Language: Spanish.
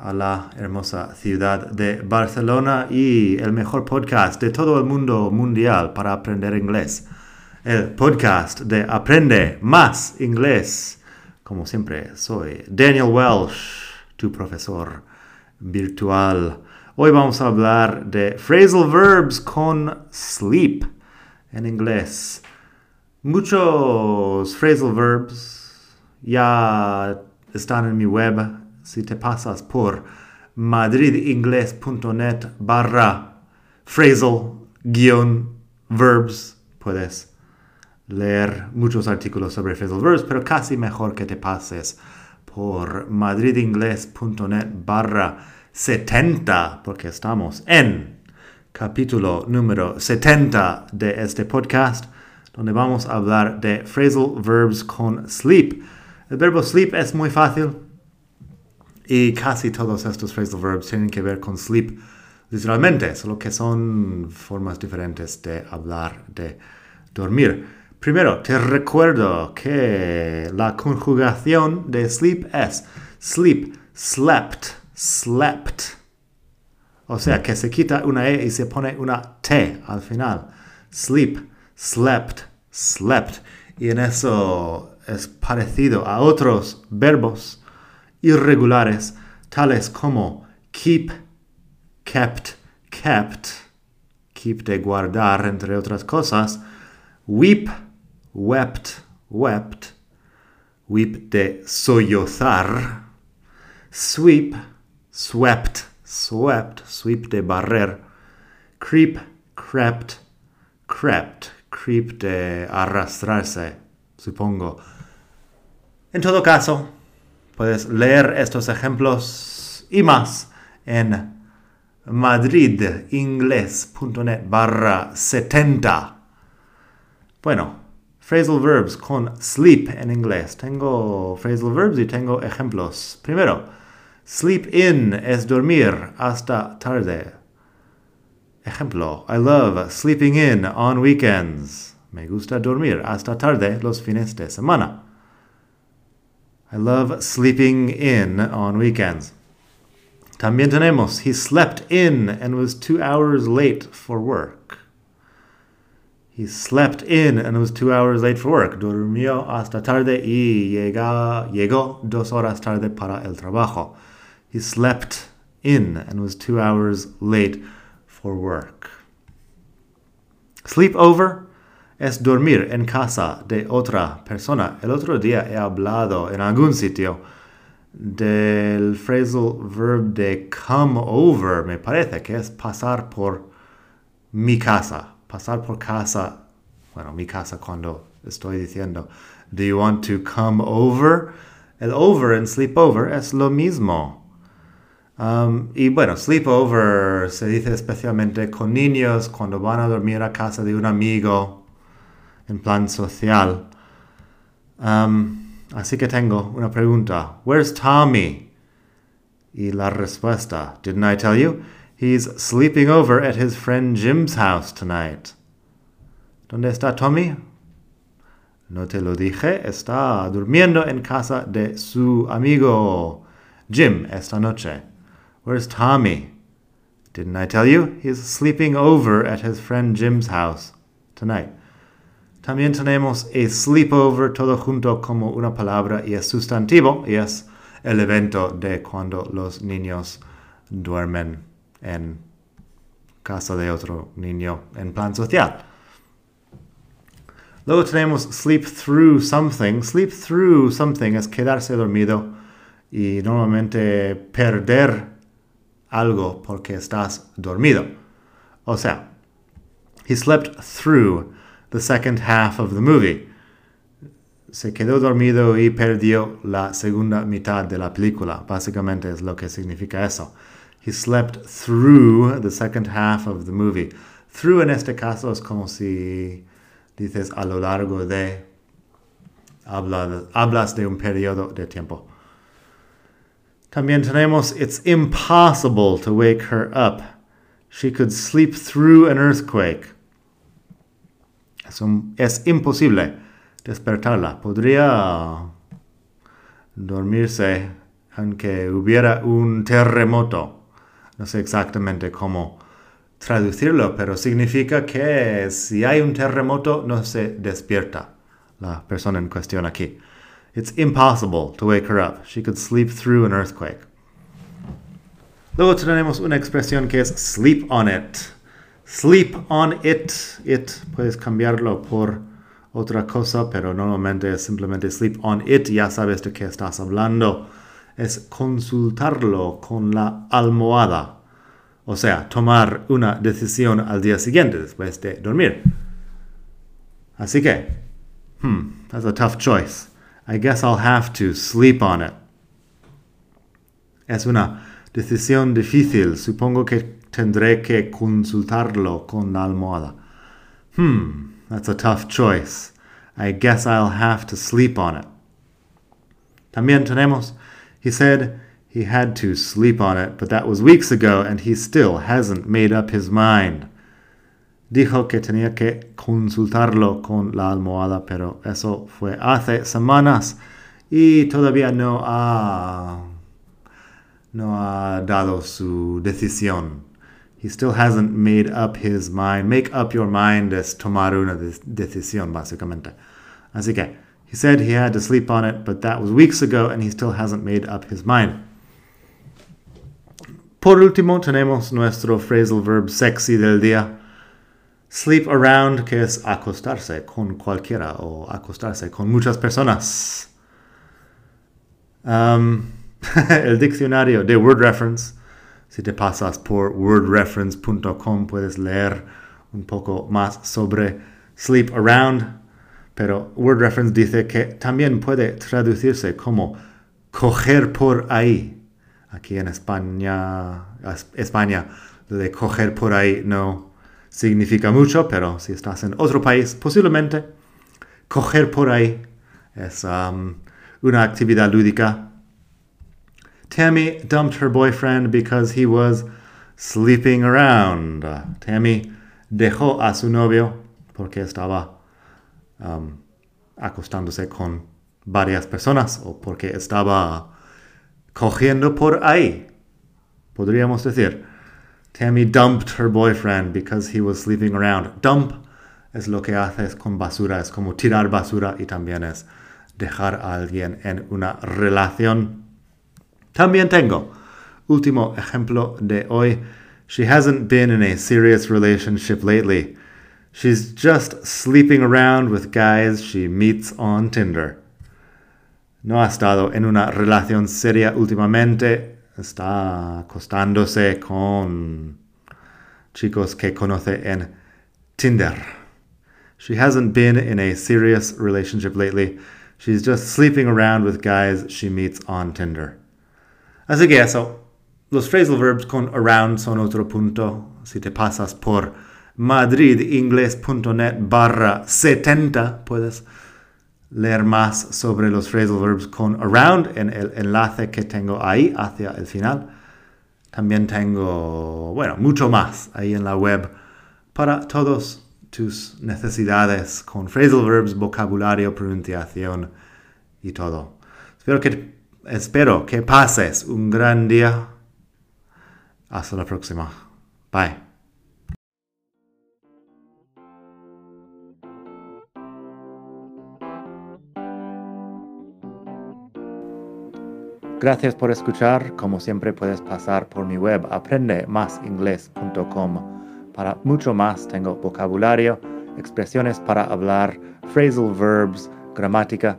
a la hermosa ciudad de Barcelona y el mejor podcast de todo el mundo mundial para aprender inglés. El podcast de Aprende más inglés. Como siempre, soy Daniel Welsh, tu profesor virtual. Hoy vamos a hablar de phrasal verbs con sleep en inglés. Muchos phrasal verbs ya están en mi web si te pasas por madridingles.net barra phrasal guion verbs, puedes leer muchos artículos sobre phrasal verbs, pero casi mejor que te pases por madridingles.net barra 70, porque estamos en capítulo número 70 de este podcast, donde vamos a hablar de phrasal verbs con sleep. El verbo sleep es muy fácil, y casi todos estos phrasal verbs tienen que ver con sleep literalmente, solo que son formas diferentes de hablar de dormir. Primero, te recuerdo que la conjugación de sleep es sleep, slept, slept. O sea, que se quita una E y se pone una T al final. Sleep, slept, slept. Y en eso es parecido a otros verbos irregulares tales como keep, kept, kept, keep de guardar entre otras cosas, weep, wept, wept, weep de sollozar, sweep, swept, swept, sweep de barrer, creep, crept, crept, creep de arrastrarse, supongo. En todo caso, Puedes leer estos ejemplos y más en madridingles.net barra 70. Bueno, phrasal verbs con sleep en inglés. Tengo phrasal verbs y tengo ejemplos. Primero, sleep in es dormir hasta tarde. Ejemplo, I love sleeping in on weekends. Me gusta dormir hasta tarde los fines de semana. I love sleeping in on weekends. También tenemos, he slept in and was two hours late for work. He slept in and was two hours late for work. Durmió hasta tarde y llega, llegó dos horas tarde para el trabajo. He slept in and was two hours late for work. Sleep over es dormir en casa de otra persona. El otro día he hablado en algún sitio del phrasal verb de come over, me parece que es pasar por mi casa, pasar por casa, bueno, mi casa cuando estoy diciendo, do you want to come over? El over en sleepover es lo mismo. Um, y bueno, sleepover se dice especialmente con niños cuando van a dormir a casa de un amigo en plan social. Um, así que tengo una pregunta. Where's Tommy? Y la respuesta, didn't I tell you? He's sleeping over at his friend Jim's house tonight. ¿Dónde está Tommy? No te lo dije, está durmiendo en casa de su amigo Jim esta noche. Where's Tommy? Didn't I tell you? He's sleeping over at his friend Jim's house tonight. También tenemos a sleepover todo junto como una palabra y es sustantivo y es el evento de cuando los niños duermen en casa de otro niño en plan social. Luego tenemos sleep through something. Sleep through something es quedarse dormido y normalmente perder algo porque estás dormido. O sea, he slept through the second half of the movie. Se quedó dormido y perdió la segunda mitad de la película. Básicamente es lo que significa eso. He slept through the second half of the movie. Through en este caso es como si dices a lo largo de, hablas de un periodo de tiempo. También tenemos, it's impossible to wake her up. She could sleep through an earthquake. Es, es imposible despertarla. Podría dormirse aunque hubiera un terremoto. No sé exactamente cómo traducirlo, pero significa que si hay un terremoto no se despierta la persona en cuestión aquí. It's impossible to wake her up. She could sleep through an earthquake. Luego tenemos una expresión que es sleep on it. Sleep on it. It puedes cambiarlo por otra cosa, pero normalmente es simplemente sleep on it. Ya sabes de qué estás hablando. Es consultarlo con la almohada. O sea, tomar una decisión al día siguiente después de dormir. Así que, hmm, that's a tough choice. I guess I'll have to sleep on it. Es una decisión difícil. Supongo que tendré que consultarlo con la almohada. Hmm, that's a tough choice. I guess I'll have to sleep on it. También tenemos, he said he had to sleep on it, but that was weeks ago and he still hasn't made up his mind. Dijo que tenía que consultarlo con la almohada, pero eso fue hace semanas y todavía no ha, no ha dado su decisión. He still hasn't made up his mind. Make up your mind es tomar una decisión, básicamente. Así que, he said he had to sleep on it, but that was weeks ago and he still hasn't made up his mind. Por último, tenemos nuestro phrasal verb sexy del día Sleep around, que es acostarse con cualquiera o acostarse con muchas personas. Um, el diccionario de Word Reference. Si te pasas por wordreference.com puedes leer un poco más sobre sleep around. Pero Word Reference dice que también puede traducirse como coger por ahí. Aquí en España, España, lo de coger por ahí no significa mucho, pero si estás en otro país, posiblemente coger por ahí es um, una actividad lúdica. Tammy dumped her boyfriend because he was sleeping around. Tammy dejó a su novio porque estaba um, acostándose con varias personas o porque estaba cogiendo por ahí, podríamos decir. Tammy dumped her boyfriend because he was sleeping around. Dump es lo que haces con basura, es como tirar basura y también es dejar a alguien en una relación. También tengo último ejemplo de hoy. She hasn't been in a serious relationship lately. She's just sleeping around with guys she meets on Tinder. No ha estado en una relación seria últimamente, está acostándose con chicos que conoce en Tinder. She hasn't been in a serious relationship lately. She's just sleeping around with guys she meets on Tinder. Así que eso, los phrasal verbs con around son otro punto. Si te pasas por madridingles.net barra 70, puedes leer más sobre los phrasal verbs con around en el enlace que tengo ahí hacia el final. También tengo, bueno, mucho más ahí en la web para todas tus necesidades con phrasal verbs, vocabulario, pronunciación y todo. Espero que, espero que pases un gran día. Hasta la próxima. Bye. Gracias por escuchar. Como siempre puedes pasar por mi web aprendemasingles.com. Para mucho más tengo vocabulario, expresiones para hablar, phrasal verbs, gramática,